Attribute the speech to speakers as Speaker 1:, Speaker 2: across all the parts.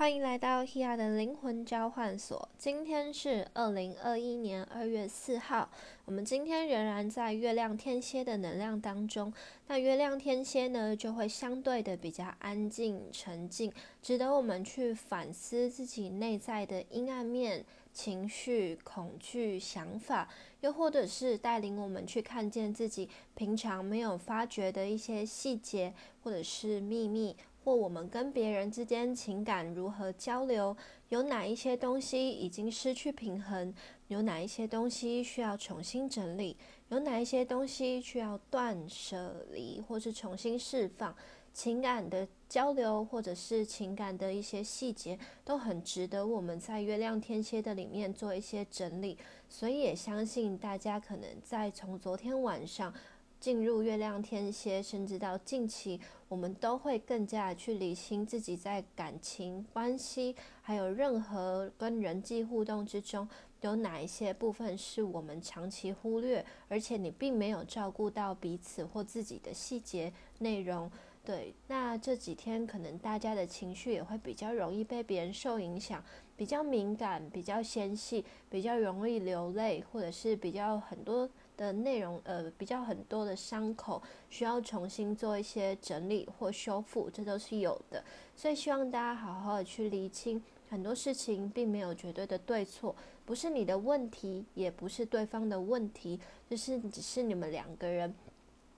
Speaker 1: 欢迎来到 Hia 的灵魂交换所。今天是二零二一年二月四号，我们今天仍然在月亮天蝎的能量当中。那月亮天蝎呢，就会相对的比较安静、沉静，值得我们去反思自己内在的阴暗面、情绪、恐惧、想法，又或者是带领我们去看见自己平常没有发觉的一些细节，或者是秘密。或我们跟别人之间情感如何交流？有哪一些东西已经失去平衡？有哪一些东西需要重新整理？有哪一些东西需要断舍离，或是重新释放？情感的交流，或者是情感的一些细节，都很值得我们在月亮天蝎的里面做一些整理。所以也相信大家可能在从昨天晚上。进入月亮天蝎，甚至到近期，我们都会更加去理清自己在感情关系，还有任何跟人际互动之中，有哪一些部分是我们长期忽略，而且你并没有照顾到彼此或自己的细节内容。对，那这几天可能大家的情绪也会比较容易被别人受影响，比较敏感，比较纤细，比较容易流泪，或者是比较很多。的内容，呃，比较很多的伤口需要重新做一些整理或修复，这都是有的。所以希望大家好好的去厘清，很多事情并没有绝对的对错，不是你的问题，也不是对方的问题，就是只是你们两个人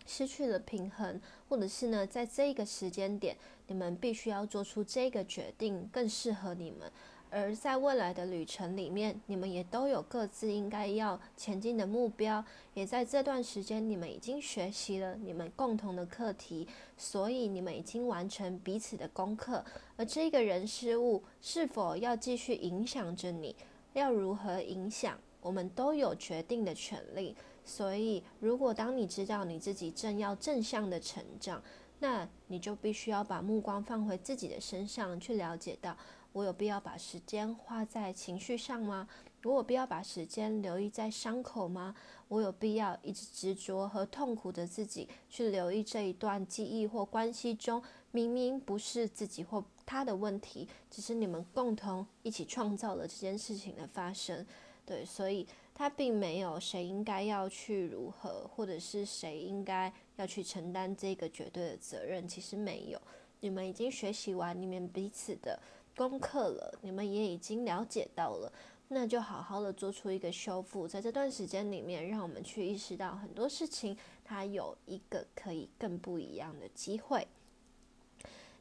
Speaker 1: 失去了平衡，或者是呢，在这个时间点，你们必须要做出这个决定，更适合你们。而在未来的旅程里面，你们也都有各自应该要前进的目标，也在这段时间，你们已经学习了你们共同的课题，所以你们已经完成彼此的功课。而这个人事物是否要继续影响着你，要如何影响，我们都有决定的权利。所以，如果当你知道你自己正要正向的成长，那你就必须要把目光放回自己的身上，去了解到。我有必要把时间花在情绪上吗？我有必要把时间留意在伤口吗？我有必要一直执着和痛苦的自己去留意这一段记忆或关系中，明明不是自己或他的问题，只是你们共同一起创造了这件事情的发生。对，所以他并没有谁应该要去如何，或者是谁应该要去承担这个绝对的责任，其实没有。你们已经学习完你们彼此的。功课了，你们也已经了解到了，那就好好的做出一个修复。在这段时间里面，让我们去意识到很多事情，它有一个可以更不一样的机会。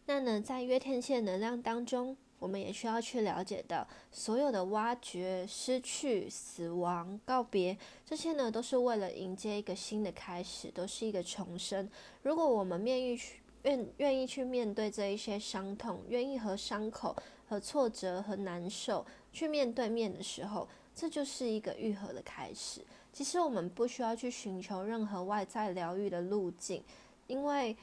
Speaker 1: 那呢，在约天线能量当中，我们也需要去了解到，所有的挖掘、失去、死亡、告别，这些呢，都是为了迎接一个新的开始，都是一个重生。如果我们面遇。愿愿意去面对这一些伤痛，愿意和伤口、和挫折、和难受去面对面的时候，这就是一个愈合的开始。其实我们不需要去寻求任何外在疗愈的路径，因为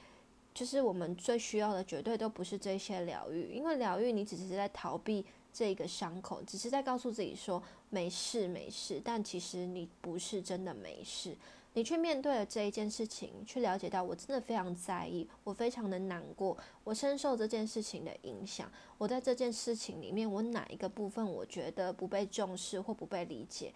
Speaker 1: 就是我们最需要的绝对都不是这些疗愈，因为疗愈你只是在逃避这个伤口，只是在告诉自己说没事没事，但其实你不是真的没事。你去面对了这一件事情，去了解到我真的非常在意，我非常的难过，我深受这件事情的影响。我在这件事情里面，我哪一个部分我觉得不被重视或不被理解？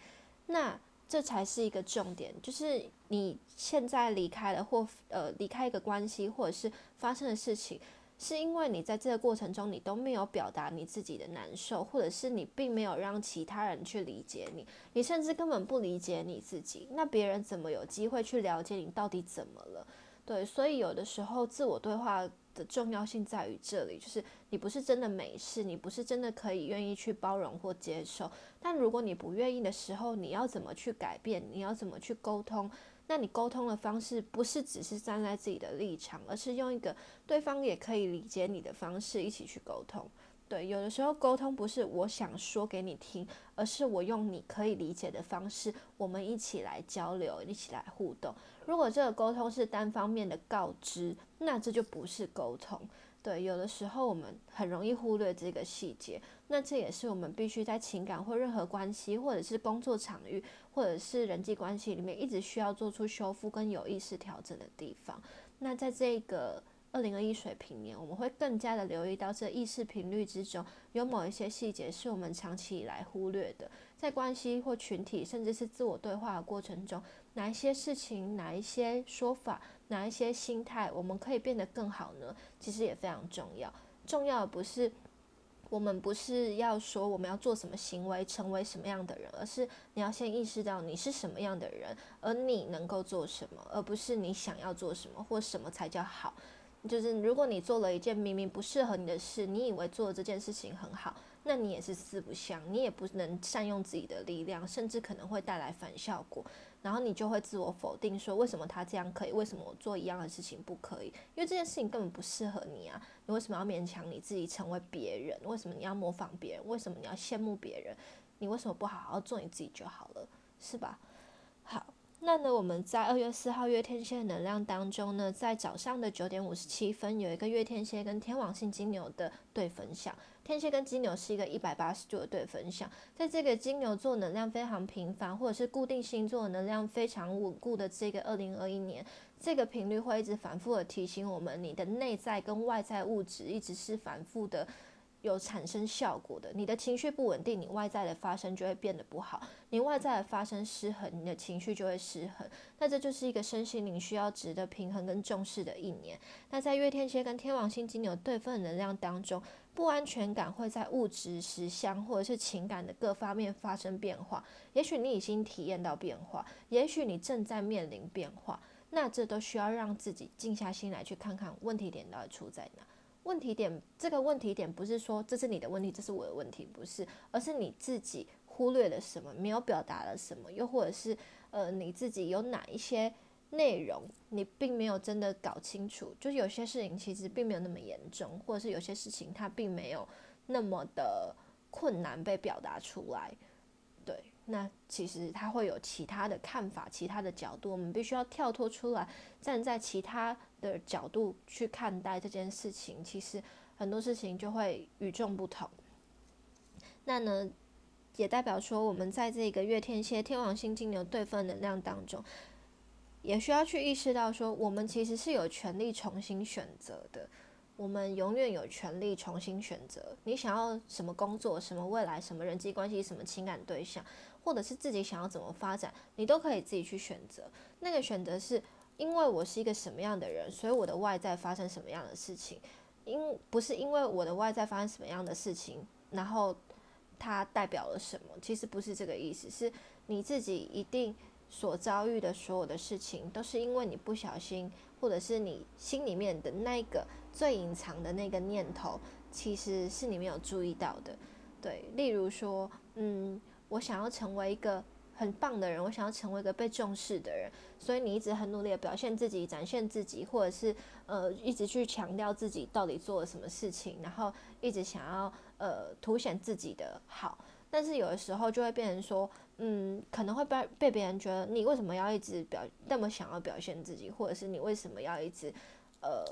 Speaker 1: 那这才是一个重点，就是你现在离开了或呃离开一个关系，或者是发生的事情。是因为你在这个过程中，你都没有表达你自己的难受，或者是你并没有让其他人去理解你，你甚至根本不理解你自己，那别人怎么有机会去了解你到底怎么了？对，所以有的时候自我对话的重要性在于这里，就是你不是真的没事，你不是真的可以愿意去包容或接受，但如果你不愿意的时候，你要怎么去改变？你要怎么去沟通？那你沟通的方式不是只是站在自己的立场，而是用一个对方也可以理解你的方式一起去沟通。对，有的时候沟通不是我想说给你听，而是我用你可以理解的方式，我们一起来交流，一起来互动。如果这个沟通是单方面的告知，那这就不是沟通。对，有的时候我们很容易忽略这个细节，那这也是我们必须在情感或任何关系，或者是工作场域，或者是人际关系里面，一直需要做出修复跟有意识调整的地方。那在这个二零二一水平年，我们会更加的留意到这意识频率之中有某一些细节是我们长期以来忽略的，在关系或群体，甚至是自我对话的过程中，哪一些事情、哪一些说法、哪一些心态，我们可以变得更好呢？其实也非常重要。重要的不是我们不是要说我们要做什么行为，成为什么样的人，而是你要先意识到你是什么样的人，而你能够做什么，而不是你想要做什么或什么才叫好。就是如果你做了一件明明不适合你的事，你以为做这件事情很好，那你也是四不像，你也不能善用自己的力量，甚至可能会带来反效果。然后你就会自我否定，说为什么他这样可以，为什么我做一样的事情不可以？因为这件事情根本不适合你啊！你为什么要勉强你自己成为别人？为什么你要模仿别人？为什么你要羡慕别人？你为什么不好好做你自己就好了，是吧？好。那呢，我们在二月四号月天蝎能量当中呢，在早上的九点五十七分，有一个月天蝎跟天王星金牛的对分享。天蝎跟金牛是一个一百八十度的对分享，在这个金牛座能量非常频繁，或者是固定星座能量非常稳固的这个二零二一年，这个频率会一直反复的提醒我们，你的内在跟外在物质一直是反复的。有产生效果的，你的情绪不稳定，你外在的发生就会变得不好。你外在的发生失衡，你的情绪就会失衡。那这就是一个身心灵需要值得平衡跟重视的一年。那在月天蝎跟天王星金牛对分能量当中，不安全感会在物质、实相或者是情感的各方面发生变化。也许你已经体验到变化，也许你正在面临变化。那这都需要让自己静下心来，去看看问题点到底出在哪。问题点，这个问题点不是说这是你的问题，这是我的问题，不是，而是你自己忽略了什么，没有表达了什么，又或者是呃你自己有哪一些内容你并没有真的搞清楚，就是有些事情其实并没有那么严重，或者是有些事情它并没有那么的困难被表达出来，对。那其实他会有其他的看法，其他的角度，我们必须要跳脱出来，站在其他的角度去看待这件事情。其实很多事情就会与众不同。那呢，也代表说我们在这个月天蝎、天王星、金牛对分能量当中，也需要去意识到说，我们其实是有权利重新选择的。我们永远有权利重新选择，你想要什么工作、什么未来、什么人际关系、什么情感对象。或者是自己想要怎么发展，你都可以自己去选择。那个选择是因为我是一个什么样的人，所以我的外在发生什么样的事情，因不是因为我的外在发生什么样的事情，然后它代表了什么？其实不是这个意思，是你自己一定所遭遇的所有的事情，都是因为你不小心，或者是你心里面的那个最隐藏的那个念头，其实是你没有注意到的。对，例如说，嗯。我想要成为一个很棒的人，我想要成为一个被重视的人，所以你一直很努力的表现自己、展现自己，或者是呃一直去强调自己到底做了什么事情，然后一直想要呃凸显自己的好。但是有的时候就会变成说，嗯，可能会被被别人觉得你为什么要一直表那么想要表现自己，或者是你为什么要一直呃。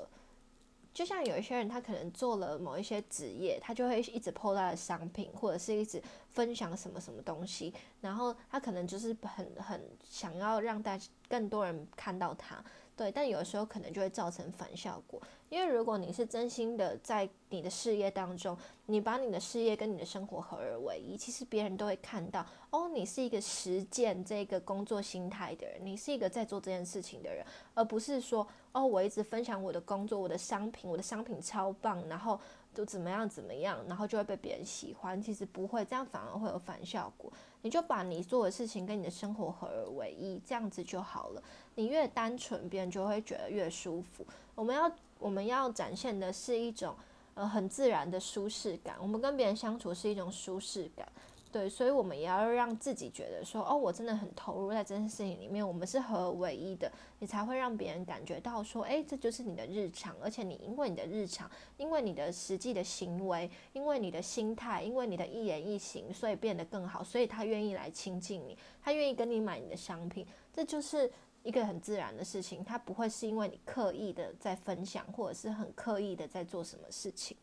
Speaker 1: 就像有一些人，他可能做了某一些职业，他就会一直 PO 他的商品，或者是一直分享什么什么东西，然后他可能就是很很想要让大更多人看到他。对，但有时候可能就会造成反效果，因为如果你是真心的在你的事业当中，你把你的事业跟你的生活合而为一，其实别人都会看到，哦，你是一个实践这个工作心态的人，你是一个在做这件事情的人，而不是说，哦，我一直分享我的工作，我的商品，我的商品超棒，然后都怎么样怎么样，然后就会被别人喜欢，其实不会，这样反而会有反效果。你就把你做的事情跟你的生活合而为一，这样子就好了。你越单纯，别人就会觉得越舒服。我们要我们要展现的是一种呃很自然的舒适感。我们跟别人相处是一种舒适感。对，所以我们也要让自己觉得说，哦，我真的很投入在这件事情里面，我们是合而为一的，你才会让别人感觉到说，诶，这就是你的日常，而且你因为你的日常，因为你的实际的行为，因为你的心态，因为你的一言一行，所以变得更好，所以他愿意来亲近你，他愿意跟你买你的商品，这就是一个很自然的事情，他不会是因为你刻意的在分享，或者是很刻意的在做什么事情。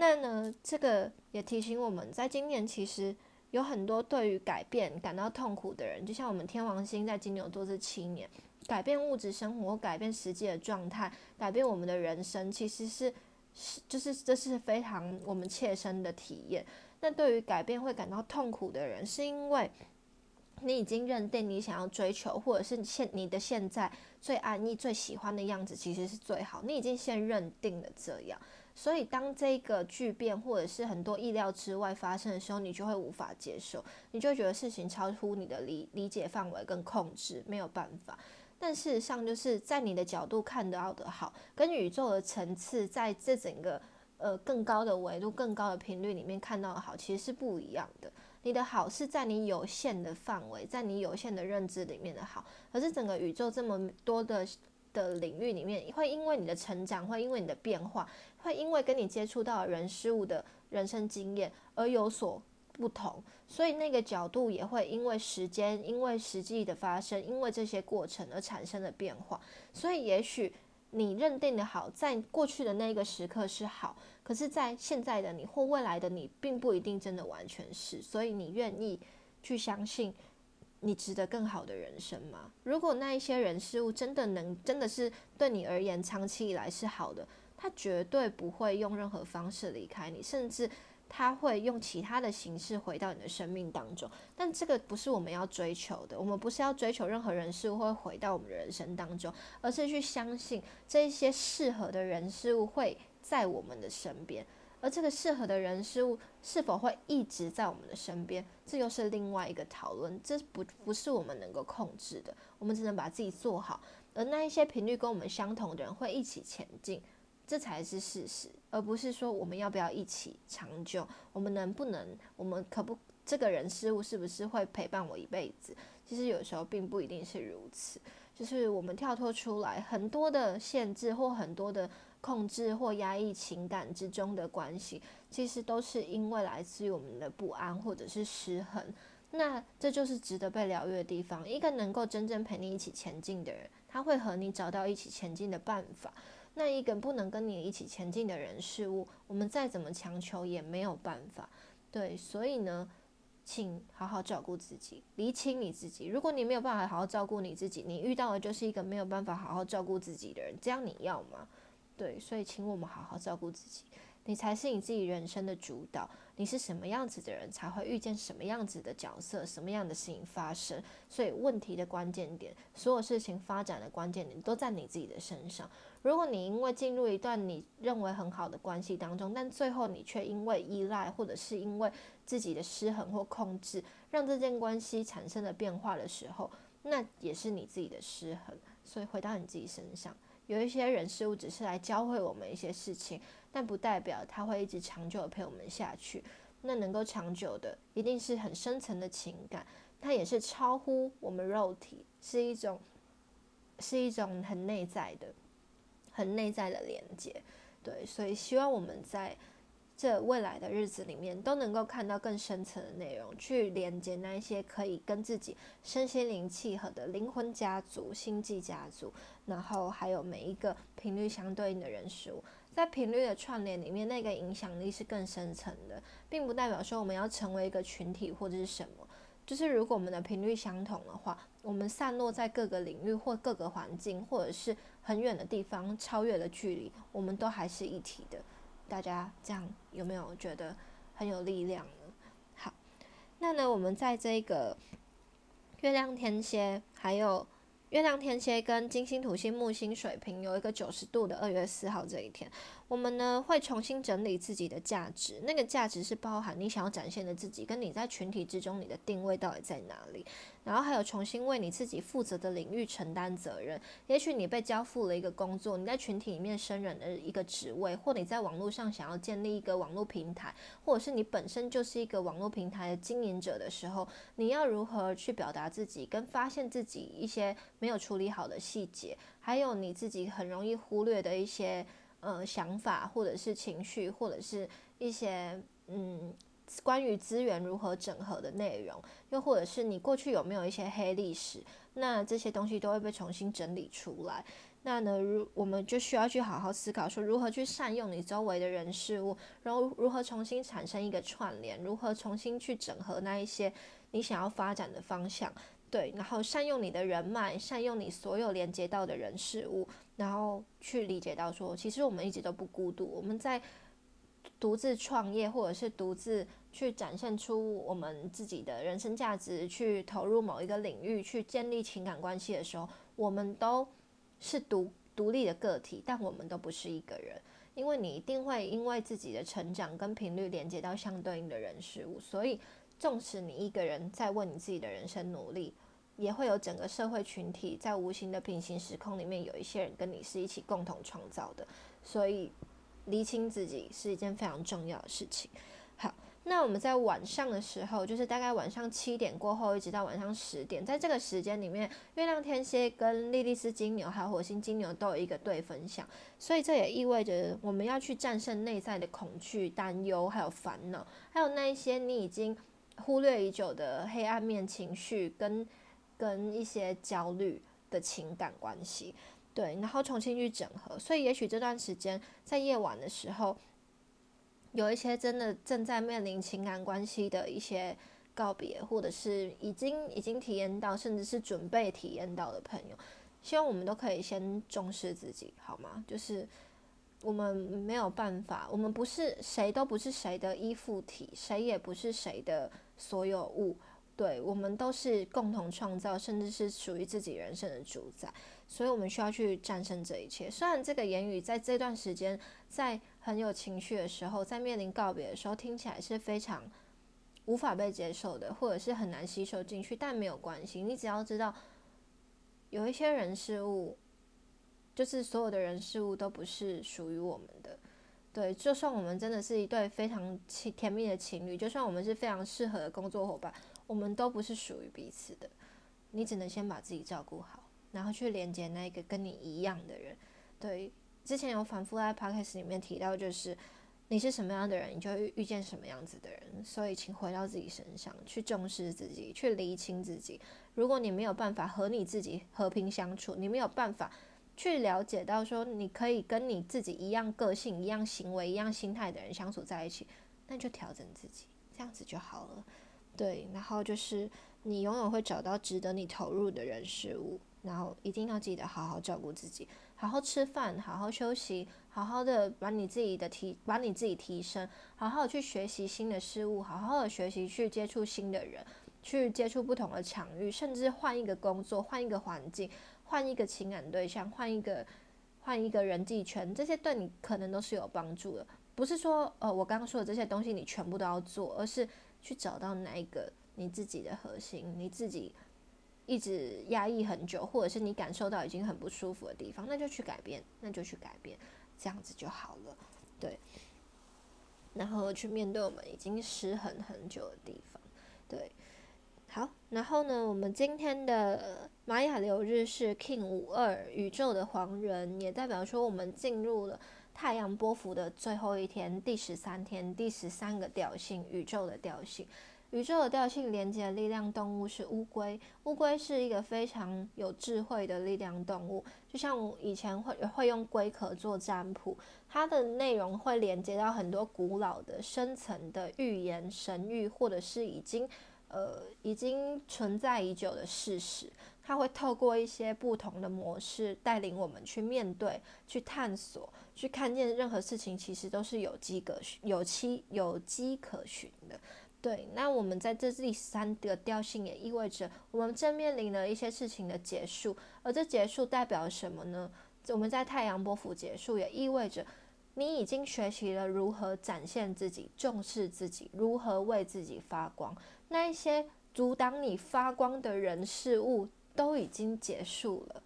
Speaker 1: 那呢，这个也提醒我们在今年其实有很多对于改变感到痛苦的人，就像我们天王星在金牛座这七年，改变物质生活，改变实际的状态，改变我们的人生，其实是是就是这是非常我们切身的体验。那对于改变会感到痛苦的人，是因为你已经认定你想要追求，或者是现你的现在最安逸、最喜欢的样子，其实是最好。你已经先认定了这样。所以，当这个巨变或者是很多意料之外发生的时候，你就会无法接受，你就觉得事情超出你的理理解范围跟控制，没有办法。但事实上，就是在你的角度看到的好，跟宇宙的层次在这整个呃更高的维度、更高的频率里面看到的好，其实是不一样的。你的好是在你有限的范围，在你有限的认知里面的好，可是整个宇宙这么多的。的领域里面，会因为你的成长，会因为你的变化，会因为跟你接触到人事物的人生经验而有所不同，所以那个角度也会因为时间，因为实际的发生，因为这些过程而产生的变化。所以也许你认定的好，在过去的那个时刻是好，可是在现在的你或未来的你，并不一定真的完全是。所以你愿意去相信。你值得更好的人生吗？如果那一些人事物真的能，真的是对你而言长期以来是好的，他绝对不会用任何方式离开你，甚至他会用其他的形式回到你的生命当中。但这个不是我们要追求的，我们不是要追求任何人事物会回到我们的人生当中，而是去相信这一些适合的人事物会在我们的身边。而这个适合的人事物是否会一直在我们的身边，这又是另外一个讨论。这不不是我们能够控制的，我们只能把自己做好。而那一些频率跟我们相同的人会一起前进，这才是事实，而不是说我们要不要一起长久，我们能不能，我们可不，这个人事物是不是会陪伴我一辈子？其实有时候并不一定是如此，就是我们跳脱出来很多的限制或很多的。控制或压抑情感之中的关系，其实都是因为来自于我们的不安或者是失衡。那这就是值得被疗愈的地方。一个能够真正陪你一起前进的人，他会和你找到一起前进的办法。那一个不能跟你一起前进的人事物，我们再怎么强求也没有办法。对，所以呢，请好好照顾自己，理清你自己。如果你没有办法好好照顾你自己，你遇到的就是一个没有办法好好照顾自己的人，这样你要吗？对，所以请我们好好照顾自己，你才是你自己人生的主导。你是什么样子的人，才会遇见什么样子的角色，什么样的事情发生。所以问题的关键点，所有事情发展的关键点，都在你自己的身上。如果你因为进入一段你认为很好的关系当中，但最后你却因为依赖，或者是因为自己的失衡或控制，让这件关系产生了变化的时候，那也是你自己的失衡。所以回到你自己身上。有一些人事物只是来教会我们一些事情，但不代表他会一直长久的陪我们下去。那能够长久的，一定是很深层的情感，它也是超乎我们肉体，是一种，是一种很内在的、很内在的连接。对，所以希望我们在。这未来的日子里面，都能够看到更深层的内容，去连接那一些可以跟自己身心灵契合的灵魂家族、星际家族，然后还有每一个频率相对应的人事物，在频率的串联里面，那个影响力是更深层的，并不代表说我们要成为一个群体或者是什么，就是如果我们的频率相同的话，我们散落在各个领域或各个环境，或者是很远的地方，超越了距离，我们都还是一体的。大家这样有没有觉得很有力量呢？好，那呢，我们在这个月亮天蝎，还有月亮天蝎跟金星、土星、木星、水瓶有一个九十度的二月四号这一天。我们呢会重新整理自己的价值，那个价值是包含你想要展现的自己，跟你在群体之中你的定位到底在哪里，然后还有重新为你自己负责的领域承担责任。也许你被交付了一个工作，你在群体里面胜任的一个职位，或你在网络上想要建立一个网络平台，或者是你本身就是一个网络平台的经营者的时候，你要如何去表达自己，跟发现自己一些没有处理好的细节，还有你自己很容易忽略的一些。呃，想法或者是情绪，或者是一些嗯，关于资源如何整合的内容，又或者是你过去有没有一些黑历史，那这些东西都会被重新整理出来。那呢，如我们就需要去好好思考，说如何去善用你周围的人事物，然后如何重新产生一个串联，如何重新去整合那一些你想要发展的方向。对，然后善用你的人脉，善用你所有连接到的人事物，然后去理解到说，其实我们一直都不孤独，我们在独自创业，或者是独自去展现出我们自己的人生价值，去投入某一个领域，去建立情感关系的时候，我们都是独独立的个体，但我们都不是一个人，因为你一定会因为自己的成长跟频率连接到相对应的人事物，所以。纵使你一个人在为你自己的人生努力，也会有整个社会群体在无形的平行时空里面有一些人跟你是一起共同创造的。所以，厘清自己是一件非常重要的事情。好，那我们在晚上的时候，就是大概晚上七点过后，一直到晚上十点，在这个时间里面，月亮天蝎跟莉莉丝金牛还有火星金牛都有一个对分享，所以这也意味着我们要去战胜内在的恐惧、担忧还有烦恼，还有那一些你已经。忽略已久的黑暗面情绪，跟跟一些焦虑的情感关系，对，然后重新去整合。所以，也许这段时间在夜晚的时候，有一些真的正在面临情感关系的一些告别，或者是已经已经体验到，甚至是准备体验到的朋友，希望我们都可以先重视自己，好吗？就是。我们没有办法，我们不是谁都不是谁的依附体，谁也不是谁的所有物，对我们都是共同创造，甚至是属于自己人生的主宰，所以我们需要去战胜这一切。虽然这个言语在这段时间，在很有情绪的时候，在面临告别的时候，听起来是非常无法被接受的，或者是很难吸收进去，但没有关系，你只要知道有一些人事物。就是所有的人事物都不是属于我们的，对，就算我们真的是一对非常情甜蜜的情侣，就算我们是非常适合的工作伙伴，我们都不是属于彼此的。你只能先把自己照顾好，然后去连接那个跟你一样的人。对，之前有反复在 podcast 里面提到，就是你是什么样的人，你就会遇见什么样子的人。所以，请回到自己身上，去重视自己，去厘清自己。如果你没有办法和你自己和平相处，你没有办法。去了解到说，你可以跟你自己一样个性、一样行为、一样心态的人相处在一起，那就调整自己，这样子就好了。对，然后就是你永远会找到值得你投入的人事物，然后一定要记得好好照顾自己，好好吃饭，好好休息，好好的把你自己的提，把你自己提升，好好去学习新的事物，好好的学习去接触新的人，去接触不同的场域，甚至换一个工作，换一个环境。换一个情感对象，换一个换一个人际圈，这些对你可能都是有帮助的。不是说，呃，我刚刚说的这些东西你全部都要做，而是去找到哪一个你自己的核心，你自己一直压抑很久，或者是你感受到已经很不舒服的地方，那就去改变，那就去改变，这样子就好了。对，然后去面对我们已经失衡很久的地方，对。好，然后呢，我们今天的玛雅流日是 King 五二宇宙的黄人，也代表说我们进入了太阳波幅的最后一天，第十三天，第十三个调性，宇宙的调性。宇宙的调性连接的力量动物是乌龟，乌龟是一个非常有智慧的力量动物，就像我以前会会用龟壳做占卜，它的内容会连接到很多古老的深层的预言、神谕，或者是已经。呃，已经存在已久的事实，它会透过一些不同的模式带领我们去面对、去探索、去看见任何事情，其实都是有机可循、有期有机可循的。对，那我们在这第三个调性也意味着我们正面临了一些事情的结束，而这结束代表什么呢？我们在太阳波幅结束，也意味着你已经学习了如何展现自己、重视自己、如何为自己发光。那一些阻挡你发光的人事物都已经结束了，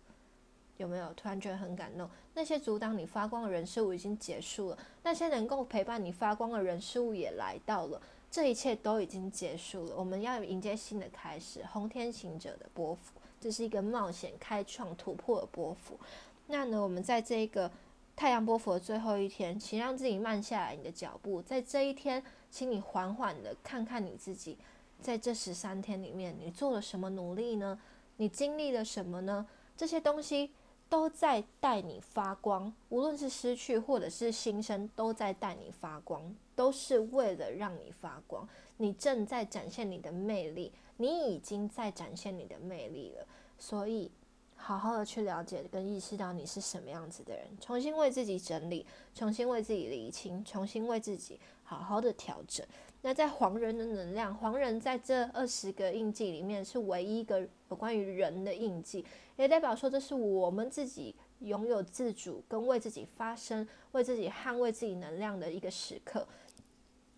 Speaker 1: 有没有？突然觉得很感动。那些阻挡你发光的人事物已经结束了，那些能够陪伴你发光的人事物也来到了，这一切都已经结束了。我们要迎接新的开始，红天行者的波幅，这是一个冒险、开创、突破的波幅。那呢，我们在这一个太阳波幅的最后一天，请让自己慢下来你的脚步，在这一天，请你缓缓的看看你自己。在这十三天里面，你做了什么努力呢？你经历了什么呢？这些东西都在带你发光，无论是失去或者是新生，都在带你发光，都是为了让你发光。你正在展现你的魅力，你已经在展现你的魅力了。所以，好好的去了解跟意识到你是什么样子的人，重新为自己整理，重新为自己理清，重新为自己好好的调整。那在黄人的能量，黄人在这二十个印记里面是唯一一个有关于人的印记，也代表说这是我们自己拥有自主跟为自己发声、为自己捍卫自己能量的一个时刻。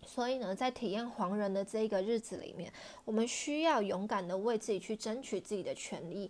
Speaker 1: 所以呢，在体验黄人的这一个日子里面，我们需要勇敢的为自己去争取自己的权利。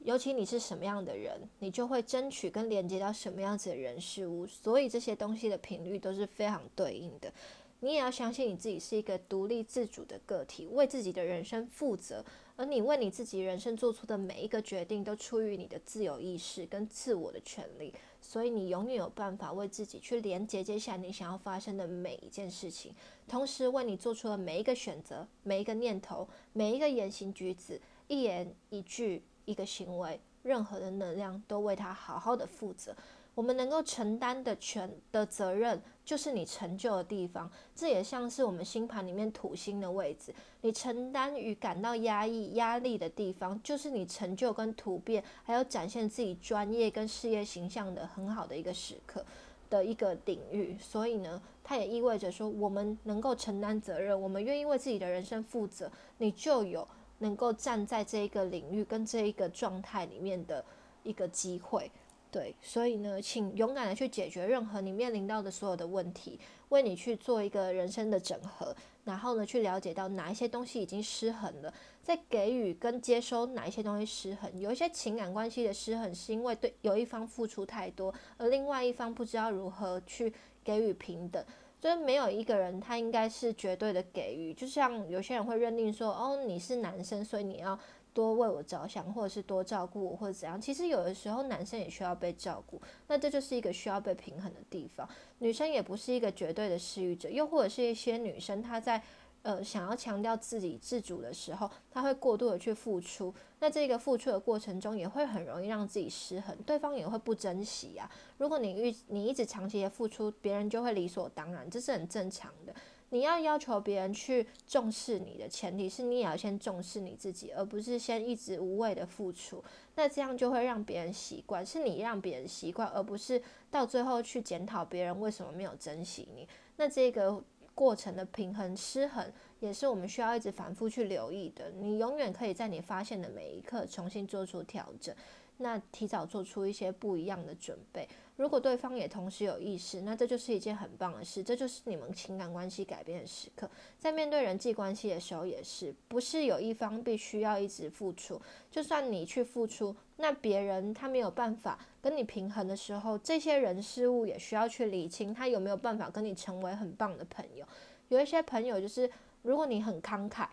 Speaker 1: 尤其你是什么样的人，你就会争取跟连接到什么样子的人事物。所以这些东西的频率都是非常对应的。你也要相信你自己是一个独立自主的个体，为自己的人生负责。而你为你自己人生做出的每一个决定，都出于你的自由意识跟自我的权利。所以你永远有办法为自己去连接接下来你想要发生的每一件事情，同时为你做出的每一个选择、每一个念头、每一个言行举止、一言一句、一个行为，任何的能量都为它好好的负责。我们能够承担的全的责任，就是你成就的地方。这也像是我们星盘里面土星的位置，你承担与感到压抑、压力的地方，就是你成就跟突变，还有展现自己专业跟事业形象的很好的一个时刻的一个领域。所以呢，它也意味着说，我们能够承担责任，我们愿意为自己的人生负责，你就有能够站在这一个领域跟这一个状态里面的一个机会。对，所以呢，请勇敢的去解决任何你面临到的所有的问题，为你去做一个人生的整合，然后呢，去了解到哪一些东西已经失衡了，在给予跟接收哪一些东西失衡。有一些情感关系的失衡，是因为对有一方付出太多，而另外一方不知道如何去给予平等。就是没有一个人他应该是绝对的给予，就像有些人会认定说，哦，你是男生，所以你要。多为我着想，或者是多照顾我，或者怎样？其实有的时候男生也需要被照顾，那这就是一个需要被平衡的地方。女生也不是一个绝对的施予者，又或者是一些女生她在呃想要强调自己自主的时候，她会过度的去付出，那这个付出的过程中也会很容易让自己失衡，对方也会不珍惜啊。如果你遇你一直长期的付出，别人就会理所当然，这是很正常的。你要要求别人去重视你的前提是你也要先重视你自己，而不是先一直无谓的付出。那这样就会让别人习惯，是你让别人习惯，而不是到最后去检讨别人为什么没有珍惜你。那这个过程的平衡失衡，也是我们需要一直反复去留意的。你永远可以在你发现的每一刻重新做出调整，那提早做出一些不一样的准备。如果对方也同时有意识，那这就是一件很棒的事，这就是你们情感关系改变的时刻。在面对人际关系的时候，也是不是有一方必须要一直付出？就算你去付出，那别人他没有办法跟你平衡的时候，这些人事物也需要去理清，他有没有办法跟你成为很棒的朋友？有一些朋友就是，如果你很慷慨。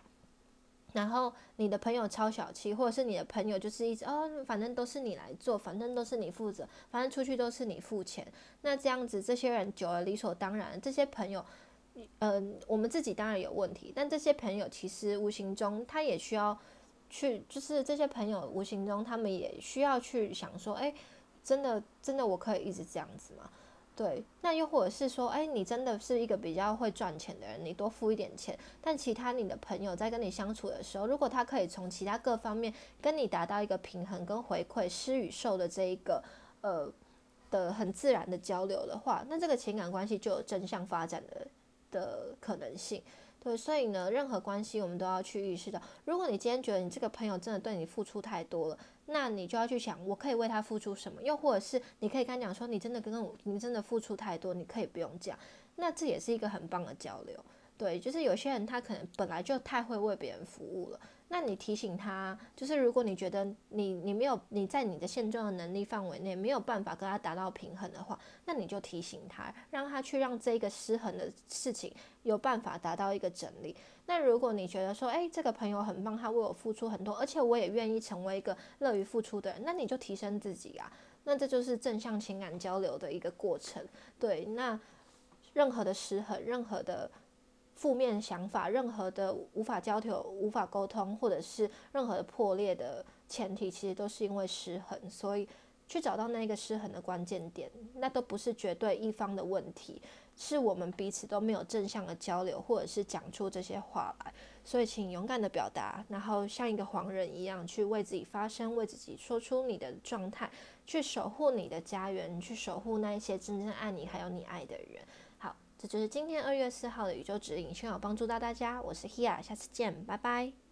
Speaker 1: 然后你的朋友超小气，或者是你的朋友就是一直哦，反正都是你来做，反正都是你负责，反正出去都是你付钱。那这样子，这些人久了理所当然。这些朋友，嗯，我们自己当然有问题，但这些朋友其实无形中他也需要去，就是这些朋友无形中他们也需要去想说，哎，真的真的我可以一直这样子吗？对，那又或者是说，哎，你真的是一个比较会赚钱的人，你多付一点钱。但其他你的朋友在跟你相处的时候，如果他可以从其他各方面跟你达到一个平衡跟回馈，施与受的这一个呃的很自然的交流的话，那这个情感关系就有正向发展的的可能性。对，所以呢，任何关系我们都要去意识到，如果你今天觉得你这个朋友真的对你付出太多了，那你就要去想，我可以为他付出什么？又或者是你可以跟他讲说，你真的跟我，你真的付出太多，你可以不用讲。那这也是一个很棒的交流。对，就是有些人他可能本来就太会为别人服务了。那你提醒他，就是如果你觉得你你没有你在你的现状的能力范围内没有办法跟他达到平衡的话，那你就提醒他，让他去让这一个失衡的事情有办法达到一个整理。那如果你觉得说，诶，这个朋友很棒，他为我付出很多，而且我也愿意成为一个乐于付出的人，那你就提升自己啊。那这就是正向情感交流的一个过程。对，那任何的失衡，任何的。负面想法，任何的无法交流、无法沟通，或者是任何的破裂的前提，其实都是因为失衡。所以，去找到那个失衡的关键点，那都不是绝对一方的问题，是我们彼此都没有正向的交流，或者是讲出这些话来。所以，请勇敢的表达，然后像一个黄人一样去为自己发声，为自己说出你的状态，去守护你的家园，去守护那一些真正爱你还有你爱的人。好，这就是今天二月四号的宇宙指引，希望有帮助到大家。我是 Hia，下次见，拜拜。